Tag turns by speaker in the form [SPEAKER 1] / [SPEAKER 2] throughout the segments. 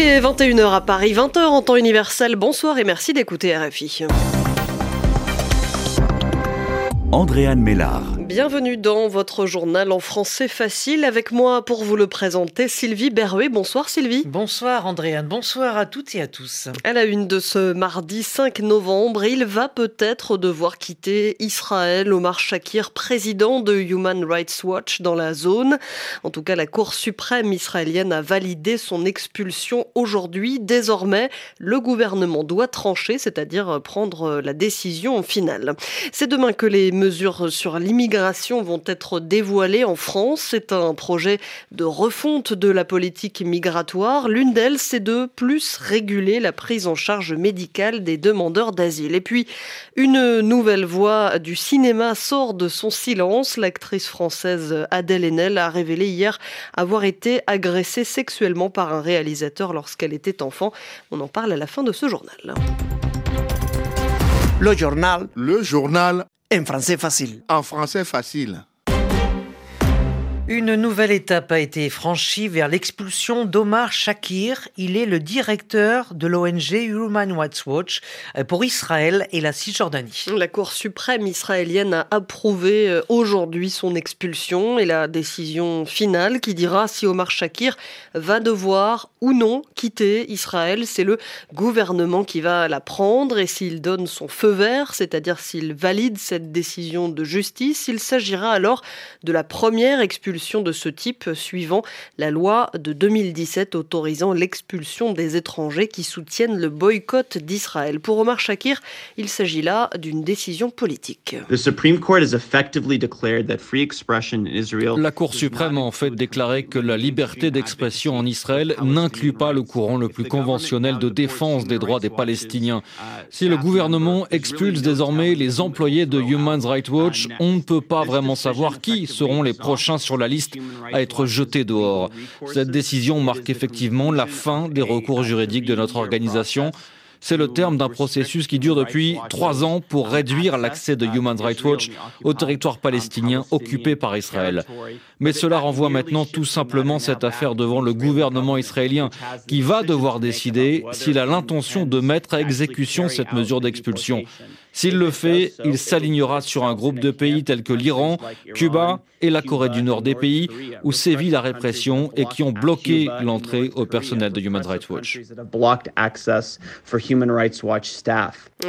[SPEAKER 1] Il est 21h à Paris, 20h en temps universel. Bonsoir et merci d'écouter RFI.
[SPEAKER 2] Andréane Mélard.
[SPEAKER 1] Bienvenue dans votre journal en français facile. Avec moi pour vous le présenter, Sylvie Berruet. Bonsoir Sylvie.
[SPEAKER 3] Bonsoir Andréane, bonsoir à toutes et à tous.
[SPEAKER 1] À la une de ce mardi 5 novembre, il va peut-être devoir quitter Israël. Omar Shakir, président de Human Rights Watch dans la zone. En tout cas, la Cour suprême israélienne a validé son expulsion aujourd'hui. Désormais, le gouvernement doit trancher, c'est-à-dire prendre la décision finale. C'est demain que les mesures sur l'immigration vont être dévoilées en France. C'est un projet de refonte de la politique migratoire. L'une d'elles, c'est de plus réguler la prise en charge médicale des demandeurs d'asile. Et puis, une nouvelle voix du cinéma sort de son silence. L'actrice française Adèle Haenel a révélé hier avoir été agressée sexuellement par un réalisateur lorsqu'elle était enfant. On en parle à la fin de ce journal.
[SPEAKER 4] Le journal.
[SPEAKER 5] Le journal
[SPEAKER 4] en français facile.
[SPEAKER 5] En français facile.
[SPEAKER 3] Une nouvelle étape a été franchie vers l'expulsion d'Omar Shakir. Il est le directeur de l'ONG Human Rights Watch pour Israël et la Cisjordanie.
[SPEAKER 1] La Cour suprême israélienne a approuvé euh, aujourd'hui son expulsion et la décision finale qui dira si Omar Shakir va devoir ou non quitter Israël. C'est le gouvernement qui va la prendre et s'il donne son feu vert, c'est-à-dire s'il valide cette décision de justice, il s'agira alors de la première expulsion de ce type suivant la loi de 2017 autorisant l'expulsion des étrangers qui soutiennent le boycott d'Israël. Pour Omar Shakir, il s'agit là d'une décision politique.
[SPEAKER 6] La Cour suprême a en fait déclaré que la liberté d'expression en Israël n'inclut pas le courant le plus conventionnel de défense des droits des Palestiniens? Si le gouvernement expulse désormais les employés de Human Rights Watch, on ne peut pas vraiment savoir qui seront les prochains sur la à être jeté dehors. Cette décision marque effectivement la fin des recours juridiques de notre organisation. C'est le terme d'un processus qui dure depuis trois ans pour réduire l'accès de Human Rights Watch au territoire palestinien occupé par Israël. Mais cela renvoie maintenant tout simplement cette affaire devant le gouvernement israélien qui va devoir décider s'il a l'intention de mettre à exécution cette mesure d'expulsion. S'il le fait, il s'alignera sur un groupe de pays tels que l'Iran, Cuba et la Corée du Nord, des pays où sévit la répression et qui ont bloqué l'entrée au personnel de Human Rights Watch.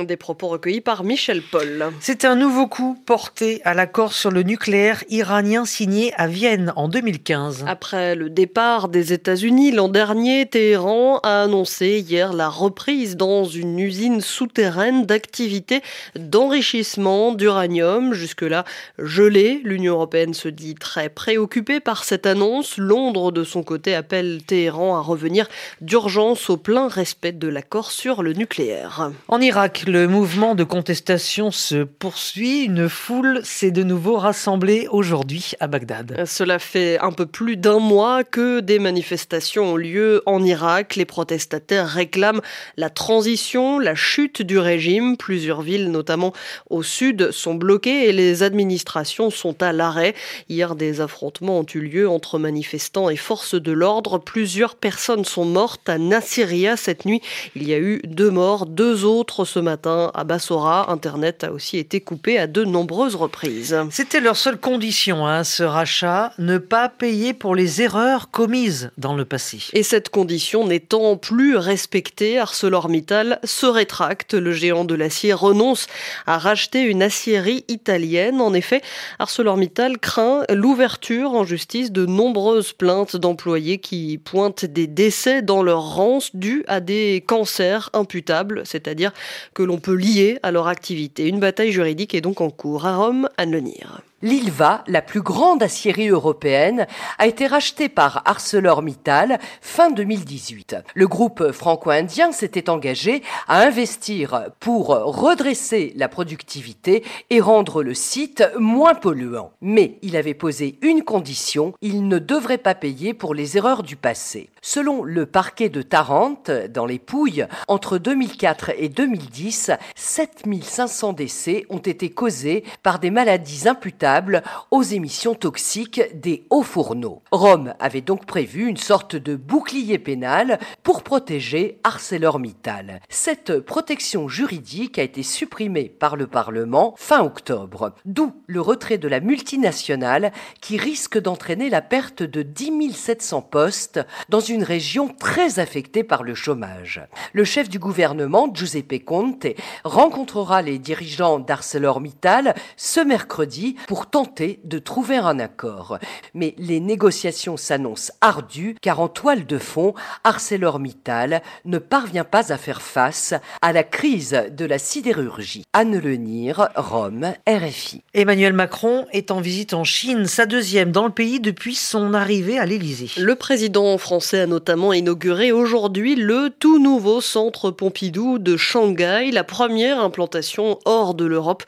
[SPEAKER 1] Des propos recueillis par Michel Paul.
[SPEAKER 3] C'est un nouveau coup porté à l'accord sur le nucléaire iranien signé à Vienne en 2015.
[SPEAKER 1] Après le départ des États-Unis l'an dernier, Téhéran a annoncé hier la reprise dans une usine souterraine d'activités d'enrichissement d'uranium. Jusque-là gelé, l'Union européenne se dit très préoccupée par cette annonce. Londres, de son côté, appelle Téhéran à revenir d'urgence au plein respect de l'accord sur le nucléaire.
[SPEAKER 3] En Irak, le mouvement de contestation se poursuit. Une foule s'est de nouveau rassemblée aujourd'hui à Bagdad.
[SPEAKER 1] Cela fait un peu plus d'un mois que des manifestations ont lieu en Irak. Les protestataires réclament la transition, la chute du régime. Plusieurs villes notamment au sud, sont bloquées et les administrations sont à l'arrêt. Hier, des affrontements ont eu lieu entre manifestants et forces de l'ordre. Plusieurs personnes sont mortes à Nasiriyah cette nuit. Il y a eu deux morts, deux autres ce matin à Bassora. Internet a aussi été coupé à de nombreuses reprises.
[SPEAKER 3] C'était leur seule condition, hein, ce rachat, ne pas payer pour les erreurs commises dans le passé.
[SPEAKER 1] Et cette condition n'étant plus respectée, ArcelorMittal se rétracte. Le géant de l'acier renonce à racheter une aciérie italienne. En effet, ArcelorMittal craint l'ouverture en justice de nombreuses plaintes d'employés qui pointent des décès dans leur rance dus à des cancers imputables, c'est-à-dire que l'on peut lier à leur activité. Une bataille juridique est donc en cours à Rome, à Nenir.
[SPEAKER 7] L'Ilva, la plus grande aciérie européenne, a été rachetée par ArcelorMittal fin 2018. Le groupe franco-indien s'était engagé à investir pour redresser la productivité et rendre le site moins polluant. Mais il avait posé une condition, il ne devrait pas payer pour les erreurs du passé. Selon le parquet de Tarente, dans les Pouilles, entre 2004 et 2010, 7500 décès ont été causés par des maladies imputables aux émissions toxiques des hauts fourneaux. Rome avait donc prévu une sorte de bouclier pénal pour protéger ArcelorMittal. Cette protection juridique a été supprimée par le Parlement fin octobre, d'où le retrait de la multinationale qui risque d'entraîner la perte de 10 700 postes dans une région très affectée par le chômage. Le chef du gouvernement, Giuseppe Conte, rencontrera les dirigeants d'ArcelorMittal ce mercredi pour tenter de trouver un accord. Mais les négociations s'annoncent ardues car en toile de fond, ArcelorMittal ne parvient pas à faire face à la crise de la sidérurgie. Anne Lenir, Rome, RFI.
[SPEAKER 3] Emmanuel Macron est en visite en Chine, sa deuxième dans le pays depuis son arrivée à l'Élysée.
[SPEAKER 1] Le président français a notamment inauguré aujourd'hui le tout nouveau centre Pompidou de Shanghai, la première implantation hors de l'Europe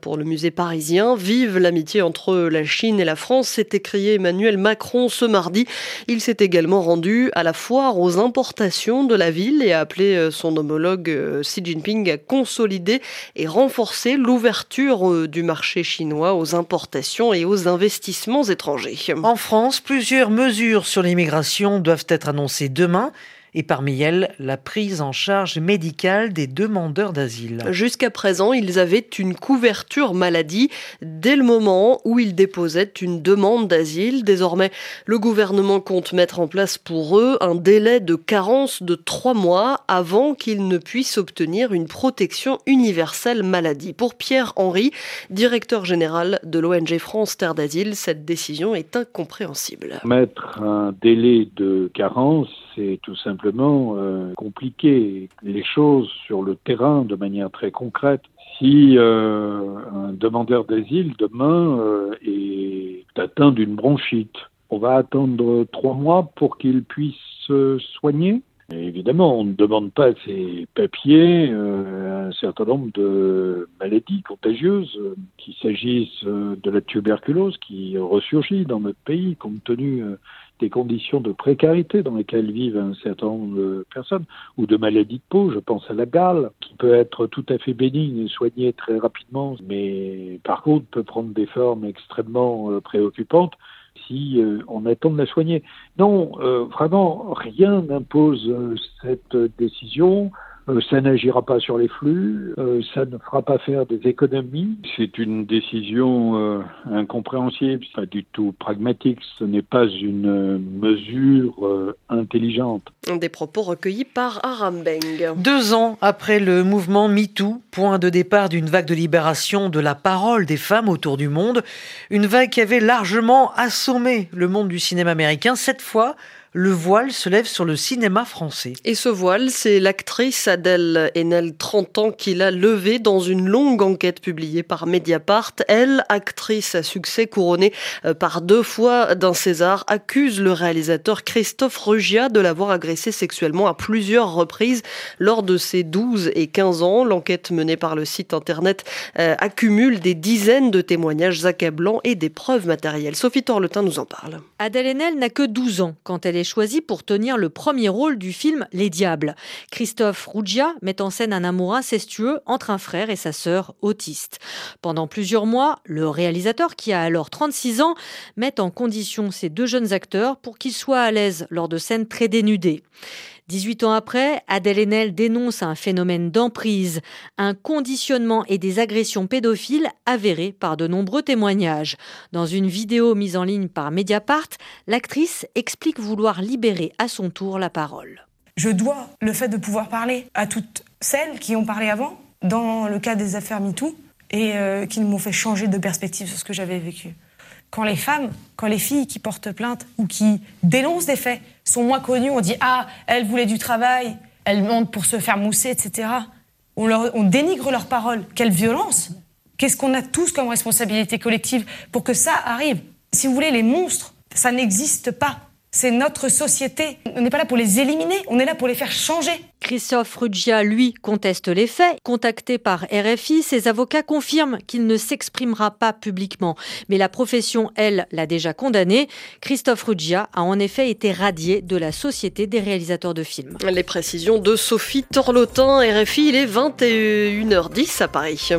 [SPEAKER 1] pour le musée parisien. Vive l'amitié entre la Chine et la France, s'est écrié Emmanuel Macron ce mardi. Il s'est également rendu à la foire aux importations de la ville et a appelé son homologue euh, Xi Jinping à consolider et renforcer l'ouverture euh, du marché chinois aux importations et aux investissements étrangers.
[SPEAKER 3] En France, plusieurs mesures sur l'immigration doivent être annoncées demain et parmi elles la prise en charge médicale des demandeurs d'asile.
[SPEAKER 1] Jusqu'à présent, ils avaient une couverture maladie dès le moment où ils déposaient une demande d'asile. Désormais, le gouvernement compte mettre en place pour eux un délai de carence de trois mois avant qu'ils ne puissent obtenir une protection universelle maladie. Pour Pierre Henry, directeur général de l'ONG France Terre d'Asile, cette décision est incompréhensible.
[SPEAKER 8] Mettre un délai de carence, c'est tout simplement euh, compliquer les choses sur le terrain de manière très concrète. Si euh, un demandeur d'asile demain euh, est atteint d'une bronchite, on va attendre trois mois pour qu'il puisse se soigner. évidemment, on ne demande pas ses papiers un certain nombre de maladies contagieuses, qu'il s'agisse de la tuberculose qui ressurgit dans notre pays compte tenu des conditions de précarité dans lesquelles vivent un certain nombre de personnes, ou de maladies de peau, je pense à la gale, qui peut être tout à fait bénigne et soignée très rapidement, mais par contre peut prendre des formes extrêmement euh, préoccupantes si euh, on attend de la soigner. Non, euh, vraiment, rien n'impose cette décision. Euh, ça n'agira pas sur les flux, euh, ça ne fera pas faire des économies. C'est une décision euh, incompréhensible, pas du tout pragmatique, ce n'est pas une mesure intelligente.
[SPEAKER 1] Des propos recueillis par Arambeng.
[SPEAKER 3] Deux ans après le mouvement MeToo, point de départ d'une vague de libération de la parole des femmes autour du monde, une vague qui avait largement assommé le monde du cinéma américain, cette fois le voile se lève sur le cinéma français.
[SPEAKER 1] Et ce voile, c'est l'actrice Adèle Haenel, 30 ans, qui l'a levé dans une longue enquête publiée par Mediapart. Elle, actrice à succès couronnée euh, par deux fois d'un César, accuse le réalisateur Christophe Rugia de l'avoir agressé sexuellement à plusieurs reprises lors de ses 12 et 15 ans. L'enquête menée par le site internet euh, accumule des dizaines de témoignages accablants et des preuves matérielles. Sophie Torletin nous en parle.
[SPEAKER 9] Adèle Haenel n'a que 12 ans quand elle est choisi pour tenir le premier rôle du film Les Diables. Christophe Ruggia met en scène un amour incestueux entre un frère et sa sœur autiste. Pendant plusieurs mois, le réalisateur, qui a alors 36 ans, met en condition ces deux jeunes acteurs pour qu'ils soient à l'aise lors de scènes très dénudées. 18 ans après, Adèle Haenel dénonce un phénomène d'emprise, un conditionnement et des agressions pédophiles avérés par de nombreux témoignages. Dans une vidéo mise en ligne par Mediapart, l'actrice explique vouloir libérer à son tour la parole.
[SPEAKER 10] Je dois le fait de pouvoir parler à toutes celles qui ont parlé avant, dans le cas des affaires MeToo, et euh, qui m'ont fait changer de perspective sur ce que j'avais vécu quand les femmes, quand les filles qui portent plainte ou qui dénoncent des faits sont moins connues, on dit Ah, elle voulait du travail, elle monte pour se faire mousser, etc. On, on dénigre leurs paroles. Quelle violence Qu'est-ce qu'on a tous comme responsabilité collective pour que ça arrive? Si vous voulez, les monstres, ça n'existe pas. C'est notre société. On n'est pas là pour les éliminer, on est là pour les faire changer.
[SPEAKER 9] Christophe Ruggia, lui, conteste les faits. Contacté par RFI, ses avocats confirment qu'il ne s'exprimera pas publiquement. Mais la profession, elle, l'a déjà condamné. Christophe Ruggia a en effet été radié de la Société des réalisateurs de films.
[SPEAKER 1] Les précisions de Sophie Torlotin, RFI, il est 21h10 à Paris.